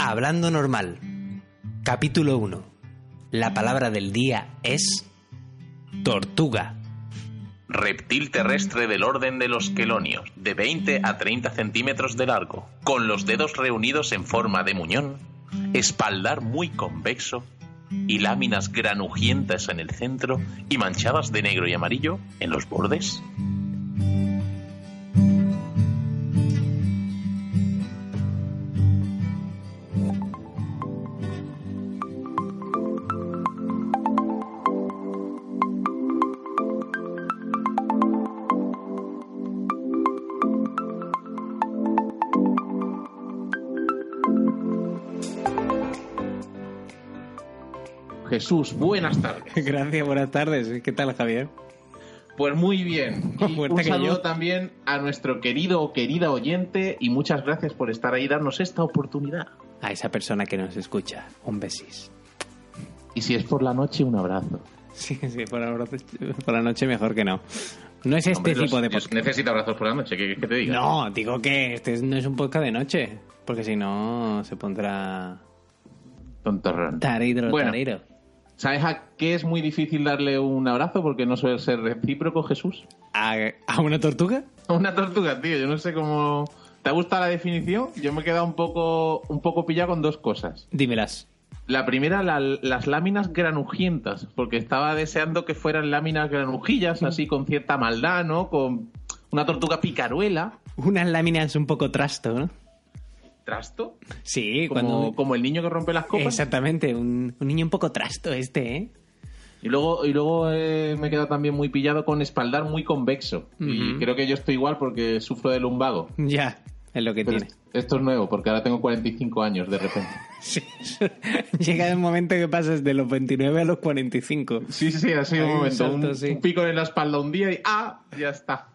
Hablando normal. Capítulo 1. La palabra del día es tortuga. Reptil terrestre del orden de los quelonios, de 20 a 30 centímetros de largo, con los dedos reunidos en forma de muñón, espaldar muy convexo y láminas granujientas en el centro y manchadas de negro y amarillo en los bordes. Jesús, buenas tardes. Gracias, buenas tardes. ¿Qué tal, Javier? Pues muy bien. Y un saludo yo. también a nuestro querido o querida oyente y muchas gracias por estar ahí y darnos esta oportunidad. A esa persona que nos escucha, un besis. Y si es por la noche, un abrazo. Sí, sí, por la, por la noche mejor que no. No es este Hombre, tipo los- de podcast. Necesito abrazos por la noche, ¿qué qué te diga? No, digo que este no es un podcast de noche. Porque si no, se pondrá Tontorrón. tareiro, Bueno. ¿Sabes a qué es muy difícil darle un abrazo? Porque no suele ser recíproco, Jesús. ¿A, a una tortuga? Una tortuga, tío. Yo no sé cómo... ¿Te ha gustado la definición? Yo me he quedado un poco, un poco pillado con dos cosas. Dímelas. La primera, la- las láminas granujientas, porque estaba deseando que fueran láminas granujillas, así con cierta maldad, ¿no? Con una tortuga picaruela. Unas láminas un poco trasto, ¿no? ¿Trasto? Sí, Como, cuando... como el niño que rompe las copas. Exactamente, un, un niño un poco trasto este, ¿eh? Y luego, y luego eh, me he quedado también muy pillado con espaldar muy convexo. Y creo que yo estoy igual porque sufro de lumbago. Ya, es lo que Pero tiene. esto es nuevo, porque ahora tengo 45 años de repente. Sí. Llega el momento que pasas de los 29 a los 45. Sí, sí, ha sido un momento. salto, un, sí. un pico en la espalda un día y ¡ah! Ya está.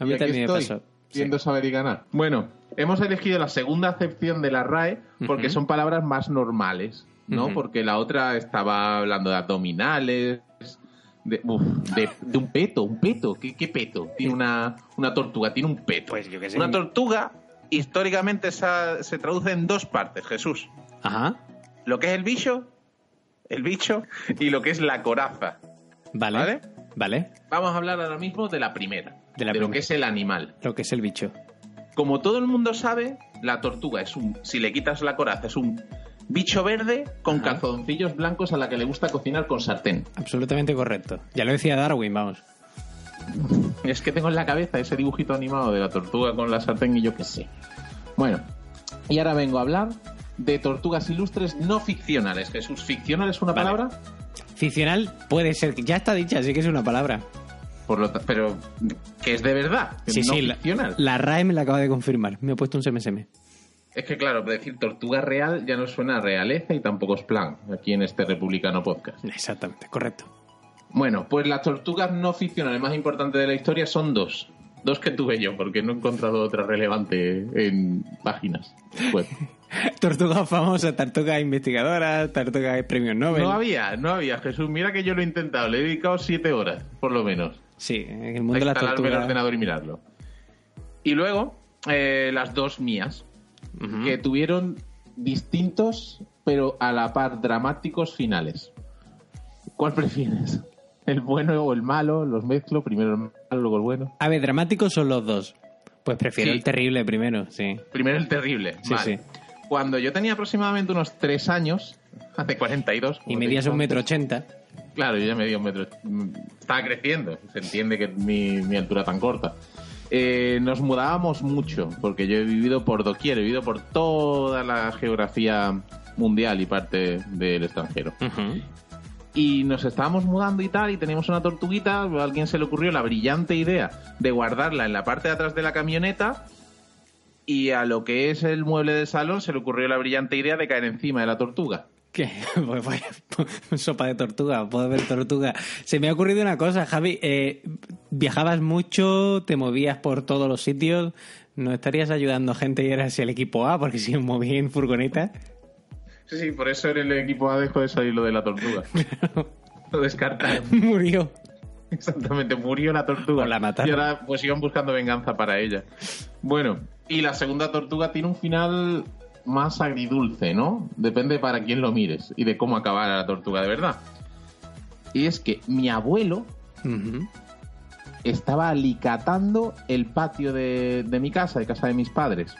A mí también me estoy, pasó. Sí. Ganar. Bueno, hemos elegido la segunda acepción de la RAE porque son palabras más normales, ¿no? Porque la otra estaba hablando de abdominales, de, uf, de, de un peto, un peto. ¿Qué, qué peto? Tiene una, una tortuga, tiene un peto. Pues yo qué sé. Una tortuga históricamente esa- se traduce en dos partes, Jesús. Ajá, Lo que es el bicho, el bicho, y lo que es la coraza. vale. ¿Vale? Vale, Vamos a hablar ahora mismo de la primera, De la lo que es el animal. lo que es el bicho. Como todo el mundo sabe, la tortuga es un, si le quitas la coraza, es un bicho verde con Ajá. calzoncillos blancos a la que le gusta cocinar con sartén. Absolutamente correcto. Ya lo decía Darwin, vamos. Es que tengo en la cabeza ese dibujito animado de la tortuga con la sartén y yo qué sé. Bueno, y ahora vengo a hablar de tortugas ilustres no ficcionales. Jesús, ¿ficcional es una Vale. palabra? Ficcional puede ser, ya está dicha, sí que es una palabra. Por lo pero que es de verdad, Sí, no sí, la, la RAE me la acaba de confirmar. Me ha puesto un SMSM. Es que claro, decir tortuga real ya no suena a realeza y tampoco es plan aquí en este republicano podcast. Exactamente, correcto. Bueno, pues las tortugas no ficcionales más importantes de la historia son dos. Dos que tuve yo, porque no he encontrado otra relevante en páginas web. Tortuga famosa, tortuga investigadora, tortuga de premios Nobel. No había, no había, Jesús. Mira que yo lo he intentado, le he dedicado siete horas, por lo menos. Sí, en el mundo de la instalarme el tortuga. ordenador y mirarlo. Y luego, eh, las dos mías, que tuvieron distintos, pero a la par dramáticos finales. ¿Cuál prefieres? ¿El bueno o el malo? Los mezclo, primero el malo, luego el bueno. A ver, dramáticos son los dos. Pues prefiero Sí. el terrible primero, sí. Primero el terrible. Sí, vale. sí. Cuando yo tenía aproximadamente unos tres años, hace 42. Y medías un metro ochenta. Claro, yo ya medía un metro. mm, Estaba creciendo. Se entiende que mi, mi altura tan corta. Eh, nos mudábamos mucho, porque yo he vivido por doquier, he vivido por toda la geografía mundial y parte del extranjero. Y nos estábamos mudando y tal, y teníamos una tortuguita, a alguien se le ocurrió la brillante idea de guardarla en la parte de atrás de la camioneta y a lo que es el mueble del salón se le ocurrió la brillante idea de caer encima de la tortuga. ¿Qué? Pues vaya, sopa de tortuga, puedo ver tortuga. Se me ha ocurrido una cosa, Javi. eh, viajabas mucho, te movías por todos los sitios. ¿No estarías ayudando gente y eras el equipo A? Porque si me movía en furgoneta. Sí, sí, por eso en el equipo A dejó de salir lo de la tortuga. lo descartaron. Murió. Exactamente, murió la tortuga. O la mataron. Y ahora pues iban buscando venganza para ella. Bueno, y la segunda tortuga tiene un final más agridulce, ¿no? Depende para quién lo mires y de cómo acabar la tortuga de verdad. Y es que mi abuelo estaba alicatando el patio de, de mi casa, de casa de mis padres.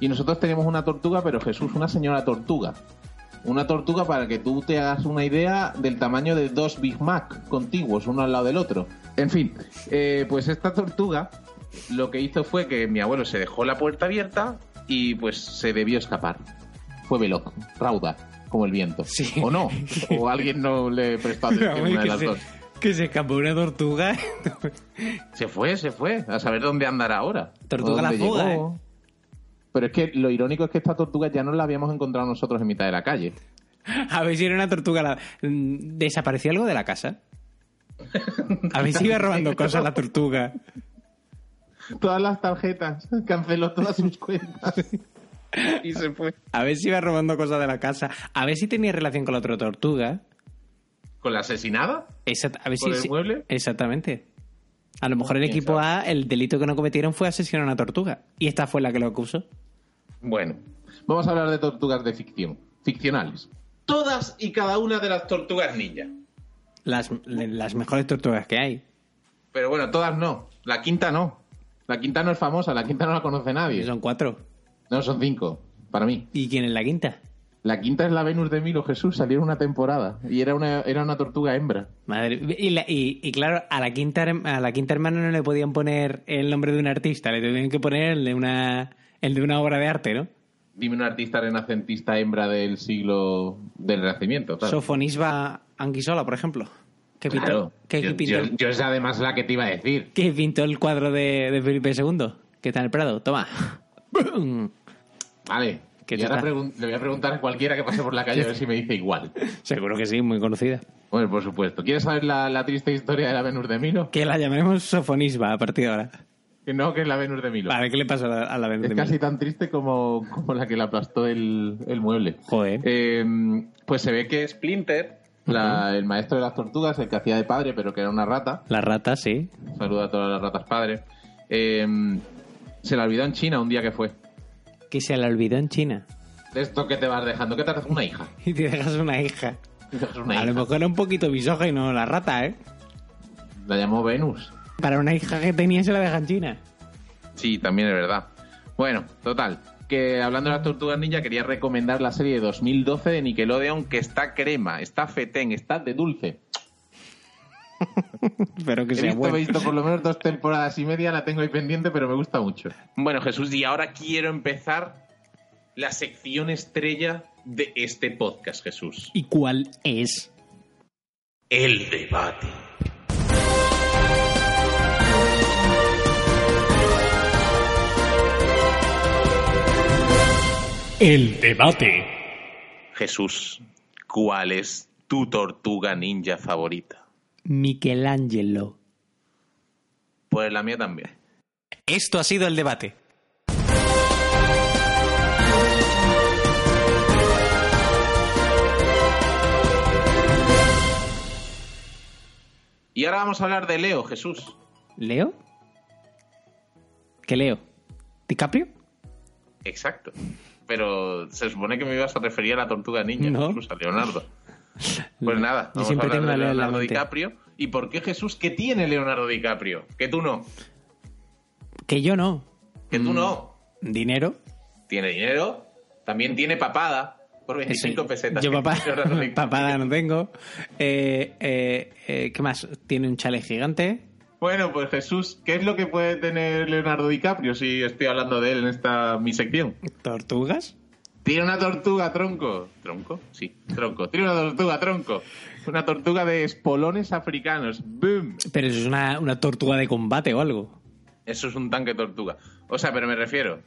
Y nosotros teníamos una tortuga, pero Jesús, una señora tortuga. Una tortuga para que tú te hagas una idea del tamaño de dos Big Mac contiguos, uno al lado del otro. En fin, eh, pues esta tortuga lo que hizo fue que mi abuelo se dejó la puerta abierta y pues se debió escapar. Fue veloz, rauda, como el viento. Sí. O no, o alguien no le prestó atención, una de las se, dos. que se escapó una tortuga. Se fue, se fue. A saber dónde andará ahora. Tortuga la fuga, llegó. Pero es que lo irónico es que esta tortuga ya no la habíamos encontrado nosotros en mitad de la calle. A ver si era una tortuga. la- ¿Desapareció algo de la casa? A ver si iba robando cosas la tortuga. Todas las tarjetas, canceló todas sus cuentas. y se fue. A ver si iba robando cosas de la casa. A ver si tenía relación con la otra tortuga. ¿Con la asesinada? Exact- a ver ¿Por si, el si- mueble? Exactamente. A lo mejor el ¿Quién equipo sabe? A, el delito que no cometieron fue asesinar a una tortuga. Y esta fue la que lo acusó. Bueno, vamos a hablar de tortugas de ficción, ficcionales. Todas y cada una de las tortugas ninja. Las, las mejores tortugas que hay. Pero bueno, todas no. La quinta no. La quinta no es famosa, la quinta no la conoce nadie. Son cuatro. No, son cinco, para mí. ¿Y quién es la quinta? La quinta es la Venus de Milo Jesús, salió en una temporada y era una, era una tortuga hembra. Madre y, la- y, y claro, a la, quinta, a la quinta hermana no le podían poner el nombre de un artista, le tenían que poner el de una, el de una obra de arte, ¿no? Dime una artista renacentista hembra del siglo del Renacimiento. claro. Sofonisba Anguisola, por ejemplo. Que pintó, Claro. que, yo, pintó, yo- yo es además la que te iba a decir. que pintó el cuadro de, de Felipe II, que está en el Prado. Toma. Vale. Y ahora le voy a preguntar a cualquiera que pase por la calle a ver si me dice igual. Seguro que sí, muy conocida. Bueno, por supuesto. ¿Quieres saber la, la triste historia de la Venus de Milo? Que la llamaremos Sofonisba a partir de ahora. Que no, que es la Venus de Milo. Vale, ¿qué le pasó a la, a la Venus Es de casi Milo? tan triste como, como la que le aplastó el, el mueble. Joder. Eh, pues se ve que Splinter, la- el maestro de las tortugas, el que hacía de padre, pero que era una rata, La rata, sí. saluda a todas las ratas padre, eh, se la olvidó en China un día que fue. Que se la olvidó en China. De esto que te vas dejando, que te haces una hija. Y te dejas una hija. Una A lo mejor era un poquito misógino la rata, ¿eh? La llamó Venus. Para una hija que tenía se la deja en China. Sí, también es verdad. Bueno, total. Que hablando de las tortugas ninja, quería recomendar la serie de 2012 de Nickelodeon, que está crema, está fetén, está de dulce. Pero que He sea visto, bueno. he visto por lo menos dos temporadas y media, la tengo ahí pendiente, pero me gusta mucho. Bueno, Jesús, y ahora quiero empezar la sección estrella de este podcast, Jesús. ¿Y cuál es? El debate. El debate. Jesús, ¿cuál es tu tortuga ninja favorita? Michelangelo. Pues la mía también. Esto ha sido el debate. Y ahora vamos a hablar de Leo, Jesús. ¿Leo? ¿Qué leo? ¿DiCaprio? Exacto. Pero se supone que me ibas a referir a la tortuga ninja, No. Jesús, a Leonardo. Pues nada, vamos siempre a hablar de Leonardo. DiCaprio. ¿Y por qué Jesús? ¿Qué tiene Leonardo DiCaprio? Que tú no. Que yo no. Que tú no. ¿Dinero? Tiene dinero, también tiene papada por 25 Ese- pesetas. Yo papá, papada no tengo. Eh, eh, eh, ¿Qué más? Tiene un chale gigante. Bueno, pues Jesús, ¿qué es lo que puede tener Leonardo DiCaprio si estoy hablando de él en esta mi sección? ¿Tortugas? Tiene una tortuga, tronco. ¿Tronco? Sí, tronco. Tiene una tortuga, tronco. Una tortuga de espolones africanos. ¡Boom! Pero eso es una, una tortuga de combate o algo. Eso es un tanque tortuga. O sea, pero me refiero.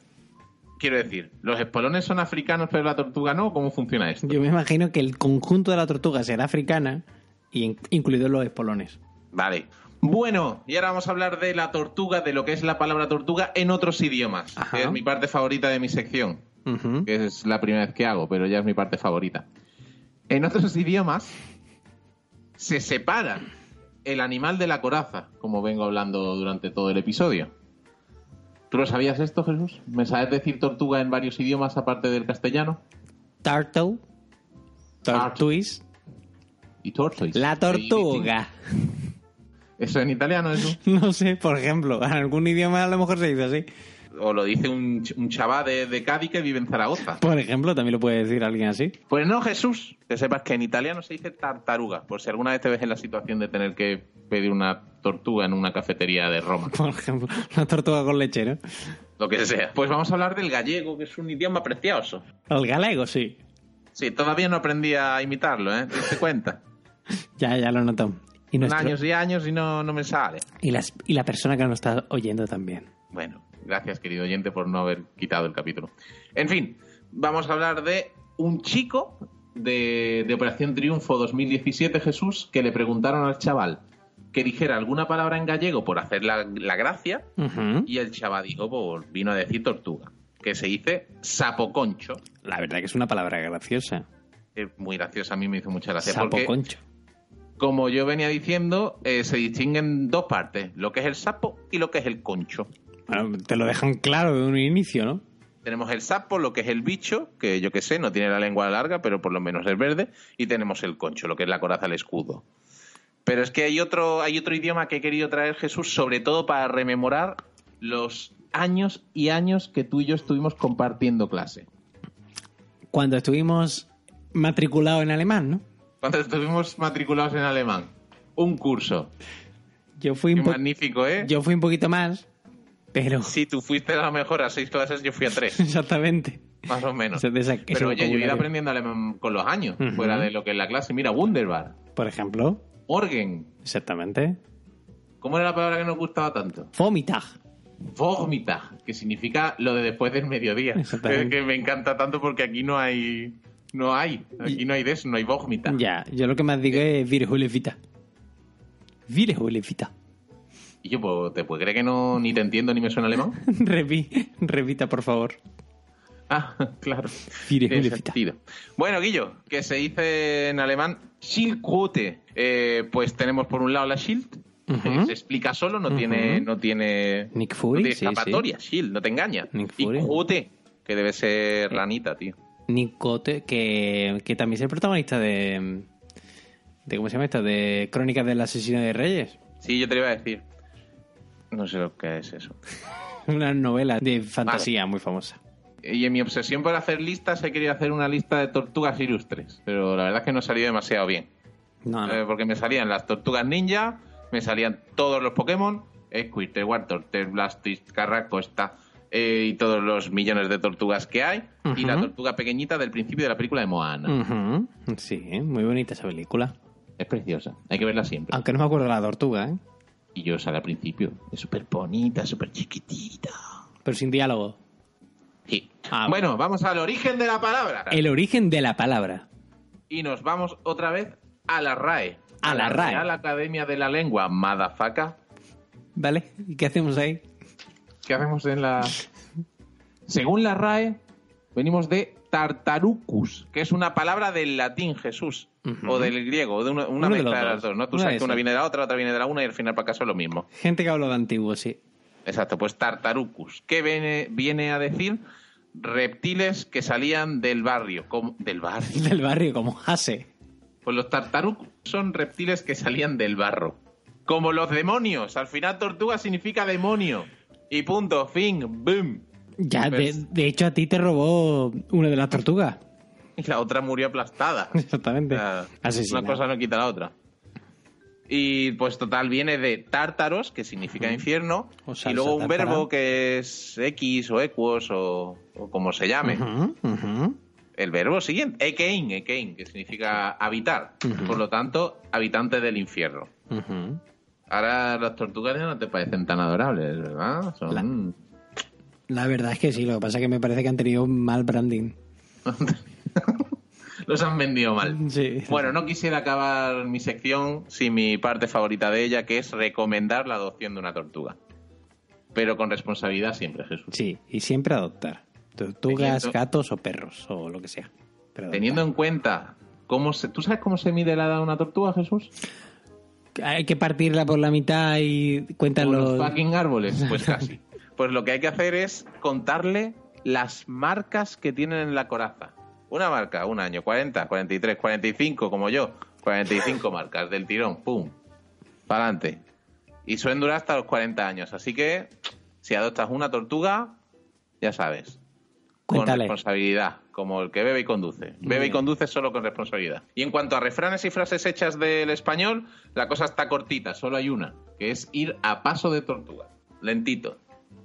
quiero decir, ¿los espolones son africanos pero la tortuga no? ¿Cómo funciona esto? Yo me imagino que el conjunto de la tortuga será africana, y in- incluidos los espolones. Vale. Bueno, y ahora vamos a hablar de la tortuga, de lo que es la palabra tortuga en otros idiomas, Ajá. que es mi parte favorita de mi sección, que es la primera vez que hago, pero ya es mi parte favorita. En otros idiomas se separa el animal de la coraza, como vengo hablando durante todo el episodio. ¿Tú lo sabías esto, Jesús? ¿Me sabes decir tortuga en varios idiomas aparte del castellano? Turtle. Tortoise. Y tortoise. La tortuga. ¿Eso en italiano, eso? No sé, por ejemplo, en algún idioma a lo mejor se dice así. O lo dice un, un chaval de, de Cádiz que vive en Zaragoza. Por ejemplo, también lo puede decir alguien así. Pues no, Jesús. Que sepas que en italiano se dice tartaruga, por si alguna vez te ves en la situación de tener que pedir una tortuga en una cafetería de Roma. Por ejemplo, una tortuga con leche, ¿no? Lo que sea. Pues vamos a hablar del gallego, que es un idioma precioso. El galego, sí. Sí, todavía no aprendí a imitarlo, ¿eh? ¿Te cuenta? Ya, ya lo noto. Y, nuestro- Años y años y no, no me sale. y, las, y la persona que nos está oyendo también. Bueno, gracias, querido oyente, por no haber quitado el capítulo. En fin, vamos a hablar de un chico de, de Operación Triunfo 2017, Jesús, que le preguntaron al chaval que dijera alguna palabra en gallego por hacer la, la gracia, y el chaval dijo, pues vino a decir tortuga, que se dice sapoconcho. La verdad que es una palabra graciosa. Es muy graciosa, a mí me hizo mucha gracia. porque, Sapo concho. Como yo venía diciendo, eh, se distinguen dos partes, lo que es el sapo y lo que es el concho. Bueno, te lo dejan claro de un inicio, ¿no? Tenemos el sapo, lo que es el bicho, que yo que sé, no tiene la lengua larga, pero por lo menos es verde, y tenemos el concho, lo que es la coraza, el escudo. Pero es que hay otro, hay otro idioma que he querido traer Jesús, sobre todo para rememorar los años y años que tú y yo estuvimos compartiendo clase. Cuando estuvimos matriculados en alemán, ¿no? Cuando estuvimos matriculados en alemán. Un curso. Yo fui Qué un, magnífico, ¿eh? yo fui un poquito más, pero... Si tú fuiste a lo mejor a seis clases, yo fui a tres, Exactamente. más o menos. Esa- Pero oye, yo he ido aprendiendo alemán con los años, fuera de lo que es la clase. Mira, Wunderbar, Por ejemplo, Orgen, exactamente. ¿Cómo era la palabra que nos gustaba tanto? Vomitag. Vómita, que significa lo de después del mediodía. Exactamente. Que, que me encanta tanto porque aquí no hay. No hay. Aquí no hay de eso, no hay vómita. Ya, yo lo que más digo es Virjulevita. Virjulevita. Y yo, pues, ¿te puedes creer que no ni te entiendo ni me suena alemán? Revi, repita, por favor. Ah, claro. Virjulevita. Bueno, Guillo, que se dice en alemán Schildkröte. Eh, pues tenemos por un lado la Schild. Que se explica solo, no tiene, no tiene, Nick no Fury, sí, escapatoria. Shield, no te engaña. Nick y Fury. Que debe ser ranita, tío. Nicote, que, que también es el protagonista de, de. ¿Cómo se llama esto? De Crónicas del Asesino de Reyes. Sí, yo te lo iba a decir. No sé lo que es eso. Una novela de fantasía muy famosa. Y en mi obsesión por hacer listas he querido hacer una lista de tortugas ilustres, pero la verdad es que no salió demasiado bien. No, no. Eh, porque me salían las tortugas ninja, me salían todos los Pokémon, Squirtle, Wartortle, Blastoise, Carracosta eh, y todos los millones de tortugas que hay, y la tortuga pequeñita del principio de la película de Moana. Sí, muy bonita esa película. Es preciosa, hay que verla siempre. Aunque no me acuerdo de la tortuga, ¿eh? Y yo sale al principio, es súper bonita, súper chiquitita. Pero sin diálogo. Sí. Ah, bueno, vamos al origen de la palabra. El origen de la palabra. Y nos vamos otra vez a la RAE. A la RAE. Real Academia de la Lengua, Madafaka. ¿Vale? ¿Y qué hacemos ahí? ¿Qué hacemos en la...? Según la RAE, venimos de tartarucus, que es una palabra del latín, Jesús, o del griego, de una, una Uno de mezcla de las dos. ¿no? Tú Una sabes que una viene de la otra, otra viene de la una y al final para acá es lo mismo. Gente que habla de antiguo, sí. Exacto, pues tartarucus, que viene, viene a decir reptiles que salían del barrio, como, del barrio. Del barrio, como Hase. Pues los tartarucus son reptiles que salían del barro. Como los demonios. Al final tortuga significa demonio. Y punto, fin, boom. Ya, de, de hecho, a ti te robó una de las tortugas. Y la otra murió aplastada. Exactamente. Asesinada. una cosa no quita la otra. Y pues total, viene de tártaros, que significa infierno, O y luego un tártara. verbo que es X o equos o, o como se llame. El verbo siguiente, ekein, ekein, que significa habitar. Por lo tanto, habitante del infierno. Ahora las tortugas ya no te parecen tan adorables, ¿verdad? Son... La- La verdad es que sí, lo que pasa es que me parece que han tenido mal branding. Los han vendido mal. Sí. Bueno, no quisiera acabar mi sección sin mi parte favorita de ella, que es recomendar la adopción de una tortuga. Pero con responsabilidad siempre, Jesús. Sí, y siempre adoptar. Tortugas, Teniendo- gatos o perros, o lo que sea. Teniendo en cuenta cómo se... ¿Tú sabes cómo se mide la edad de una tortuga, Jesús? Hay que partirla por la mitad y cuentan los fucking árboles, pues casi. Pues lo que hay que hacer es contarle las marcas que tienen en la coraza. Una marca, un año, 40, 43, 45, como yo. 45 marcas del tirón, pum. Para adelante. Y suelen durar hasta los 40 años. Así que, si adoptas una tortuga, ya sabes. Con responsabilidad, como el que bebe y conduce. Bebe y conduce solo con responsabilidad. Y en cuanto a refranes y frases hechas del español, la cosa está cortita, solo hay una, que es ir a paso de tortuga. Lentito,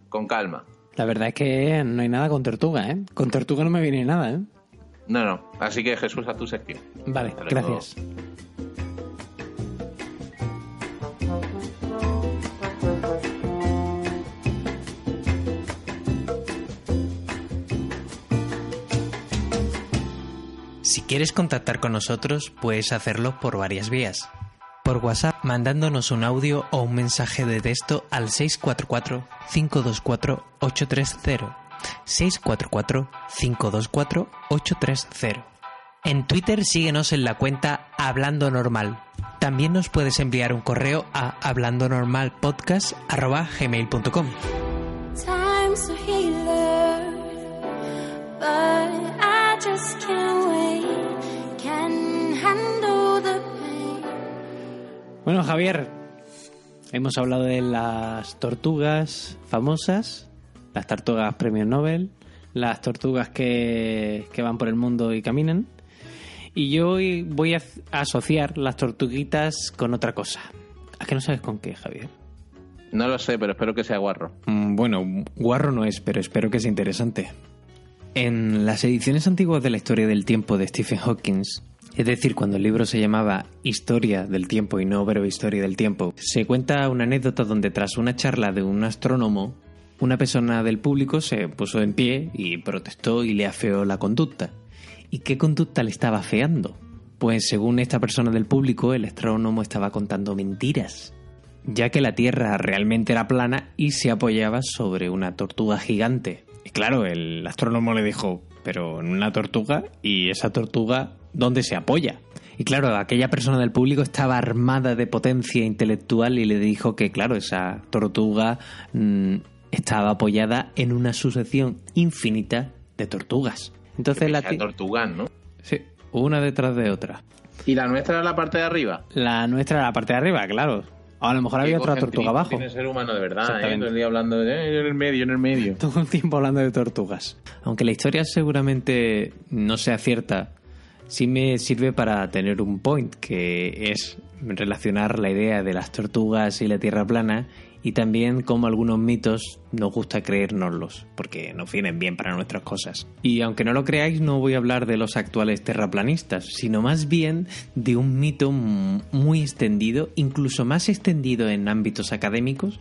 con calma. La verdad es que no hay nada con tortuga, ¿eh? Con tortuga no me viene nada, ¿eh? No, no. Así que Jesús, a tu sección. Vale, gracias. Quieres contactar con nosotros, puedes hacerlo por varias vías. Por WhatsApp, mandándonos un audio o un mensaje de texto al 644-524-830. 644-524-830. En Twitter síguenos en la cuenta Hablando Normal. También nos puedes enviar un correo a hablandonormalpodcast.gmail.com Time's a healer, but Bueno, Javier, hemos hablado de las tortugas famosas, las tortugas premio Nobel, las tortugas que, que van por el mundo y caminan. Y yo hoy voy a asociar las tortuguitas con otra cosa. ¿A que no sabes con qué, Javier? No lo sé, pero espero que sea guarro. Mm, Bueno, guarro no es, pero espero que sea interesante. En las ediciones antiguas de la historia del tiempo de Stephen Hawking, es decir, cuando el libro se llamaba Historia del tiempo y no breve historia del tiempo, se cuenta una anécdota donde tras una charla de un astrónomo, una persona del público se puso en pie y protestó y le afeó la conducta. ¿Y qué conducta le estaba afeando? Pues según esta persona del público, el astrónomo estaba contando mentiras ya que la Tierra realmente era plana y se apoyaba sobre una tortuga gigante. Y claro, el astrónomo le dijo, pero en una tortuga y esa tortuga, ¿dónde se apoya? Y claro, aquella persona del público estaba armada de potencia intelectual y le dijo que, claro, esa tortuga mm, estaba apoyada en una sucesión infinita de tortugas. Entonces la tortugán, ¿no? Sí, una detrás de otra. ¿Y la nuestra era la parte de arriba? La nuestra era la parte de arriba, claro. A lo mejor había otra tortuga abajo. Tiene ser humano de verdad, ¿eh? Todo el día hablando de "Eh, en el medio, en el medio. todo el tiempo hablando de tortugas. Aunque la historia seguramente no sea cierta, sí me sirve para tener un point, que es relacionar la idea de las tortugas y la tierra plana y también cómo algunos mitos nos gusta creérnoslos, porque nos vienen bien para nuestras cosas. Y aunque no lo creáis, no voy a hablar de los actuales terraplanistas, sino más bien de un mito muy extendido, incluso más extendido en ámbitos académicos,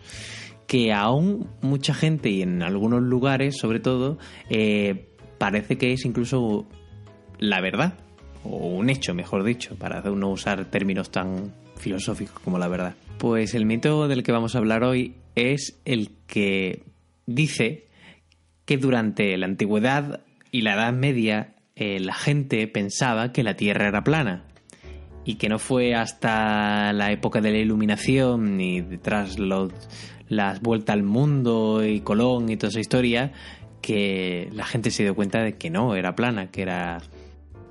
que aún mucha gente y en algunos lugares, sobre todo, eh, parece que es incluso la verdad, o un hecho, mejor dicho, para no usar términos tan filosóficos como la verdad. Pues el mito del que vamos a hablar hoy es el que dice que durante la antigüedad y la Edad Media eh, la gente pensaba que la Tierra era plana y que no fue hasta la época de la iluminación y tras los, las vueltas al mundo y Colón y toda esa historia que la gente se dio cuenta de que no, era plana, que era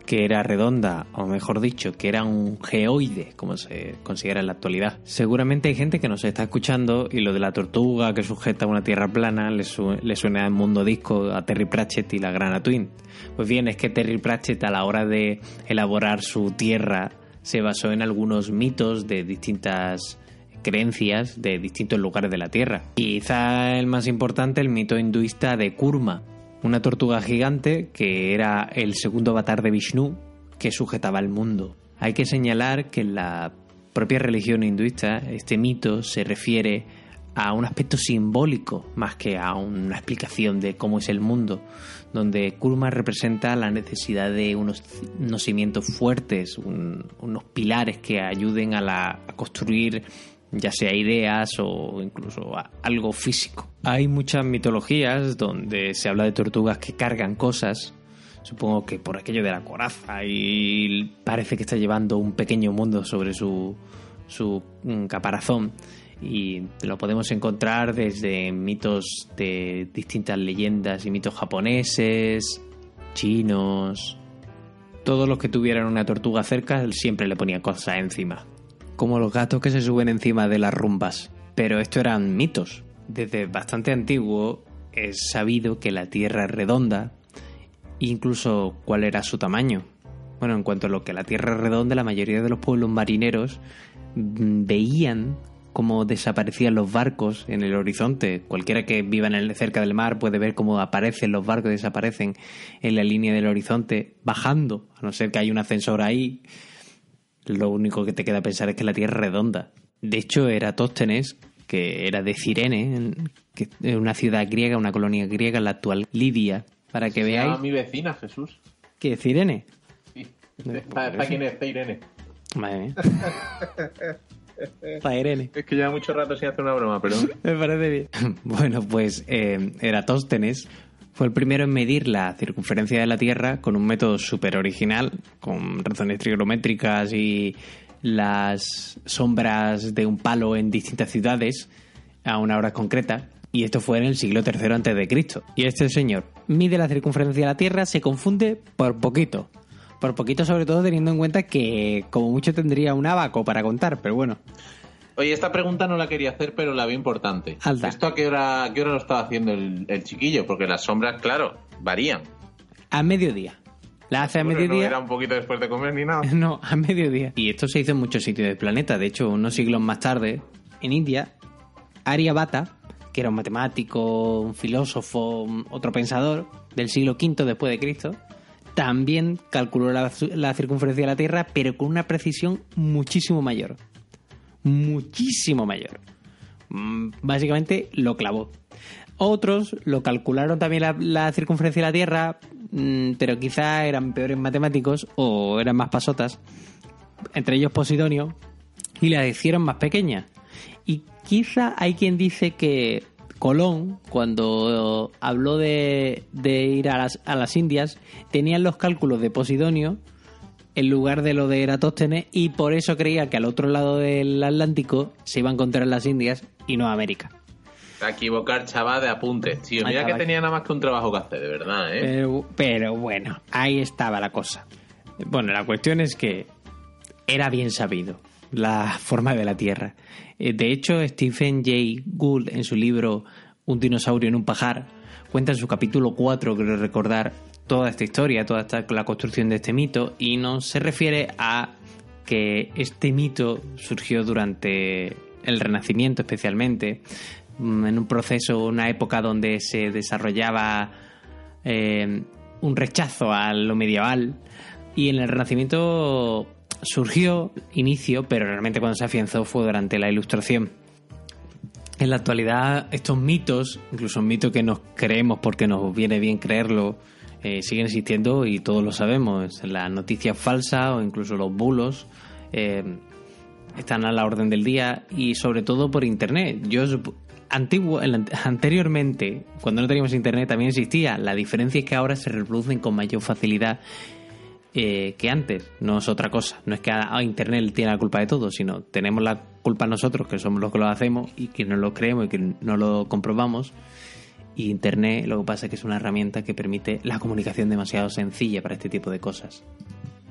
que era redonda, o mejor dicho, que era un geoide, como se considera en la actualidad. Seguramente hay gente que nos está escuchando y lo de la tortuga que sujeta una tierra plana le, su- suena en mundo disco a Terry Pratchett y la Grana Twin. Pues bien, es que Terry Pratchett a la hora de elaborar su tierra se basó en algunos mitos de distintas creencias de distintos lugares de la Tierra. Quizá el más importante, el mito hinduista de Kurma, una tortuga gigante que era el segundo avatar de Vishnu que sujetaba el mundo. Hay que señalar que en la propia religión hinduista este mito se refiere a un aspecto simbólico más que a una explicación de cómo es el mundo, donde Kurma representa la necesidad de unos, unos cimientos fuertes, un- unos pilares que ayuden a, la, a construir ya sea ideas o incluso algo físico. Hay muchas mitologías donde se habla de tortugas que cargan cosas, supongo que por aquello de la coraza, y parece que está llevando un pequeño mundo sobre su, su mm, caparazón. Y lo podemos encontrar desde mitos de distintas leyendas y mitos japoneses, chinos. Todos los que tuvieran una tortuga cerca siempre le ponían cosas encima. Como los gatos que se suben encima de las rumbas. Pero esto eran mitos. Desde bastante antiguo es sabido que la Tierra es redonda, incluso cuál era su tamaño. Bueno, en cuanto a lo que la Tierra es redonda, la mayoría de los pueblos marineros mm, veían cómo desaparecían los barcos en el horizonte. Cualquiera que viva en el, cerca del mar puede ver cómo aparecen los barcos, desaparecen en la línea del horizonte, bajando, a no ser que hay un ascensor ahí. Lo único que te queda pensar es que la Tierra es redonda. De hecho, Eratóstenes, que era de Cirene, en- que es una ciudad griega, una colonia griega, la actual Lidia, para que Se llama veáis mi vecina, Jesús. que Cirene. Sí. Aquí en este Irene. Madre mía. Pa' Irene. Es que lleva mucho rato sin hacer una broma, pero... Me parece bien. Bueno, pues eh, Eratóstenes fue el primero en medir la circunferencia de la Tierra con un método súper original, con razones trigonométricas y las sombras de un palo en distintas ciudades a una hora concreta. Y esto fue en el siglo III antes de Cristo. Y este señor mide la circunferencia de la Tierra, se confunde por poquito. Por poquito, sobre todo teniendo en cuenta que como mucho tendría un abaco para contar, pero bueno. Oye, esta pregunta no la quería hacer, pero la veo importante. Alta. ¿Esto a qué hora, a qué hora lo estaba haciendo el, el chiquillo? Porque las sombras, claro, varían. A mediodía. La hace a Bueno, mediodía. No era un poquito después de comer ni nada. No, a mediodía. Y esto se hizo en muchos sitios del planeta. De hecho, unos siglos más tarde, en India, Aryabhata, que era un matemático, un filósofo, un- otro pensador del siglo V después de Cristo, también calculó la, la circunferencia de la Tierra, pero con una precisión muchísimo mayor. Muchísimo mayor. Mm, Básicamente lo clavó. Otros lo calcularon también la, circunferencia de la Tierra, mm, pero quizá eran peores matemáticos o eran más pasotas, entre ellos Posidonio, y la hicieron más pequeña. Y quizá hay quien dice que Colón, cuando habló de, de ir a las, a las Indias, tenían los cálculos de Posidonio en lugar de lo de Eratóstenes y por eso creía que al otro lado del Atlántico se iba a encontrar las Indias y no América. A equivocar, chaval, de apuntes, tío. Mira que tenía nada más que un trabajo que hacer, de verdad, ¿eh? Pero, pero bueno, ahí estaba la cosa. Bueno, la cuestión es que era bien sabido la forma de la Tierra. Eh, De hecho, Stephen Jay Gould, en su libro Un dinosaurio en un pajar, cuenta en su capítulo 4, creo recordar, toda esta historia, toda esta, la construcción de este mito, y no se refiere a que este mito surgió durante el Renacimiento especialmente, mm, en un proceso, una época donde se desarrollaba eh, un rechazo a lo medieval y en el Renacimiento surgió inicio, pero realmente cuando se afianzó fue durante la Ilustración. En la actualidad estos mitos, incluso un mito que nos creemos porque nos viene bien creerlo, eh, siguen existiendo y todos lo sabemos. Las noticias falsas o incluso los bulos eh, están a la orden del día y sobre todo por internet. Yo antiguo, anteriormente, cuando no teníamos internet, también existía. La diferencia es que ahora se reproducen con mayor facilidad eh, que antes. No es otra cosa. No es que ah, internet tiene la culpa de todo, sino tenemos la culpa nosotros, que somos los que lo hacemos y que no lo creemos y que no lo comprobamos. Y internet lo que pasa es que es una herramienta que permite la comunicación demasiado sencilla para este tipo de cosas.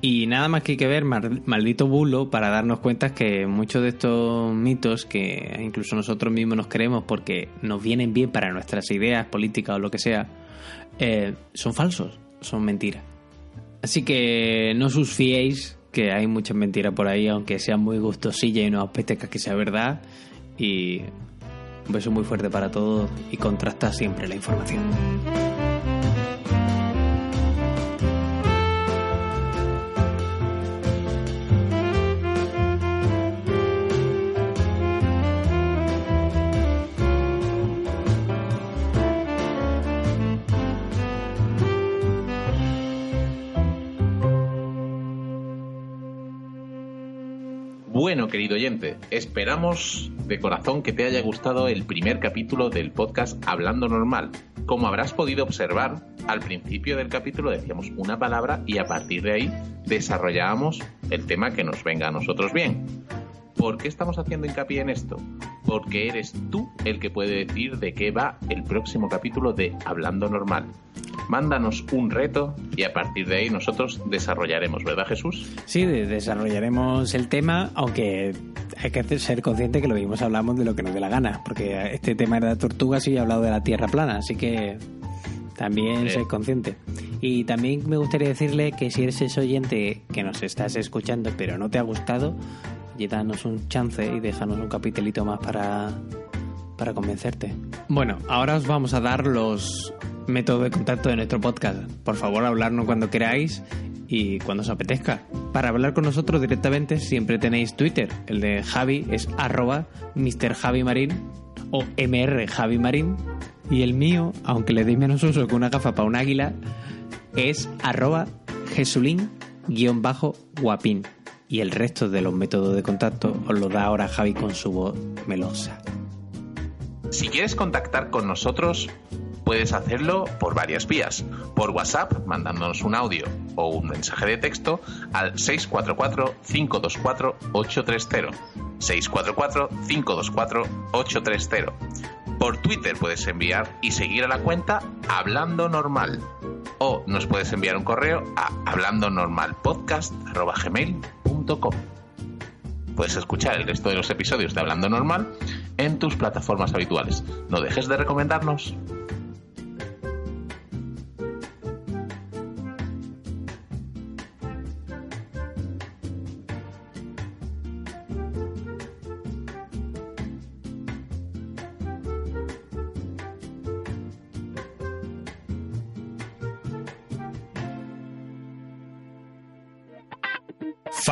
Y nada más que hay que ver mal- maldito bulo para darnos cuenta que muchos de estos mitos que incluso nosotros mismos nos creemos porque nos vienen bien para nuestras ideas políticas o lo que sea, eh, son falsos, son mentiras. Así que no os fiéis que hay muchas mentiras por ahí, aunque sean muy gustosillas y no apetezca que sea verdad. Y un beso muy fuerte para todos y contrasta siempre la información. Bueno, querido oyente, esperamos de corazón que te haya gustado el primer capítulo del podcast Hablando Normal. Como habrás podido observar, al principio del capítulo decíamos una palabra y a partir de ahí desarrollábamos el tema que nos venga a nosotros bien. ¿Por qué estamos haciendo hincapié en esto? Porque eres tú el que puede decir de qué va el próximo capítulo de Hablando Normal. Mándanos un reto y a partir de ahí nosotros desarrollaremos, ¿verdad Jesús? Sí, de- desarrollaremos el tema, aunque hay que ser consciente que lo mismos hablamos de lo que nos dé la gana, porque este tema era de tortugas y he hablado de la tierra plana, así que también Sí. ser consciente. Y también me gustaría decirle que si eres ese oyente que nos estás escuchando pero no te ha gustado, oye, danos un chance y déjanos un capitulito más para, para convencerte. Bueno, ahora os vamos a dar los métodos de contacto de nuestro podcast. Por favor, hablarnos cuando queráis y cuando os apetezca. Para hablar con nosotros directamente siempre tenéis Twitter. El de Javi es arroba Mr. O MR Javi Marín. Y el mío, aunque le deis menos uso que una gafa para un águila, es arroba Jesulín-guapín. Y el resto de los métodos de contacto os lo da ahora Javi con su voz melosa. Si quieres contactar con nosotros, puedes hacerlo por varias vías. Por WhatsApp, mandándonos un audio o un mensaje de texto al 644-524-830. 644-524-830. Por Twitter puedes enviar y seguir a la cuenta Hablando Normal. O nos puedes enviar un correo a hablandonormalpodcast.gmail.com Puedes escuchar el resto de los episodios de Hablando Normal en tus plataformas habituales. No dejes de recomendarnos.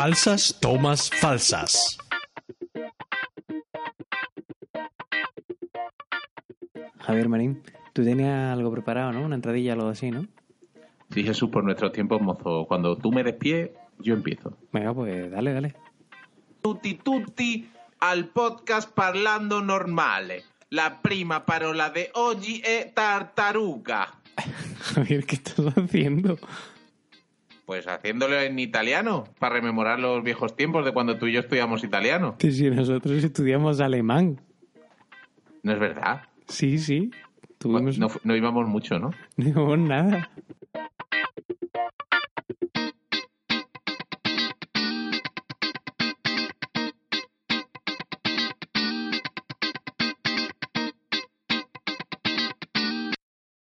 Falsas tomas falsas. Javier Marín, tú tenías algo preparado, ¿no? Una entradilla o algo así, ¿no? Sí, Jesús, por nuestros tiempos, mozo. Cuando tú me des pie, yo empiezo. Venga, pues dale, dale. Tutti tutti al podcast Parlando Normale. La prima parola de oggi è tartaruga. Javier, ¿qué estás haciendo? Pues haciéndolo en italiano, para rememorar los viejos tiempos de cuando tú y yo estudiamos italiano. Que si nosotros estudiamos alemán. ¿No es verdad? Sí, sí. Tuvimos... no, no íbamos mucho, ¿no? No íbamos nada.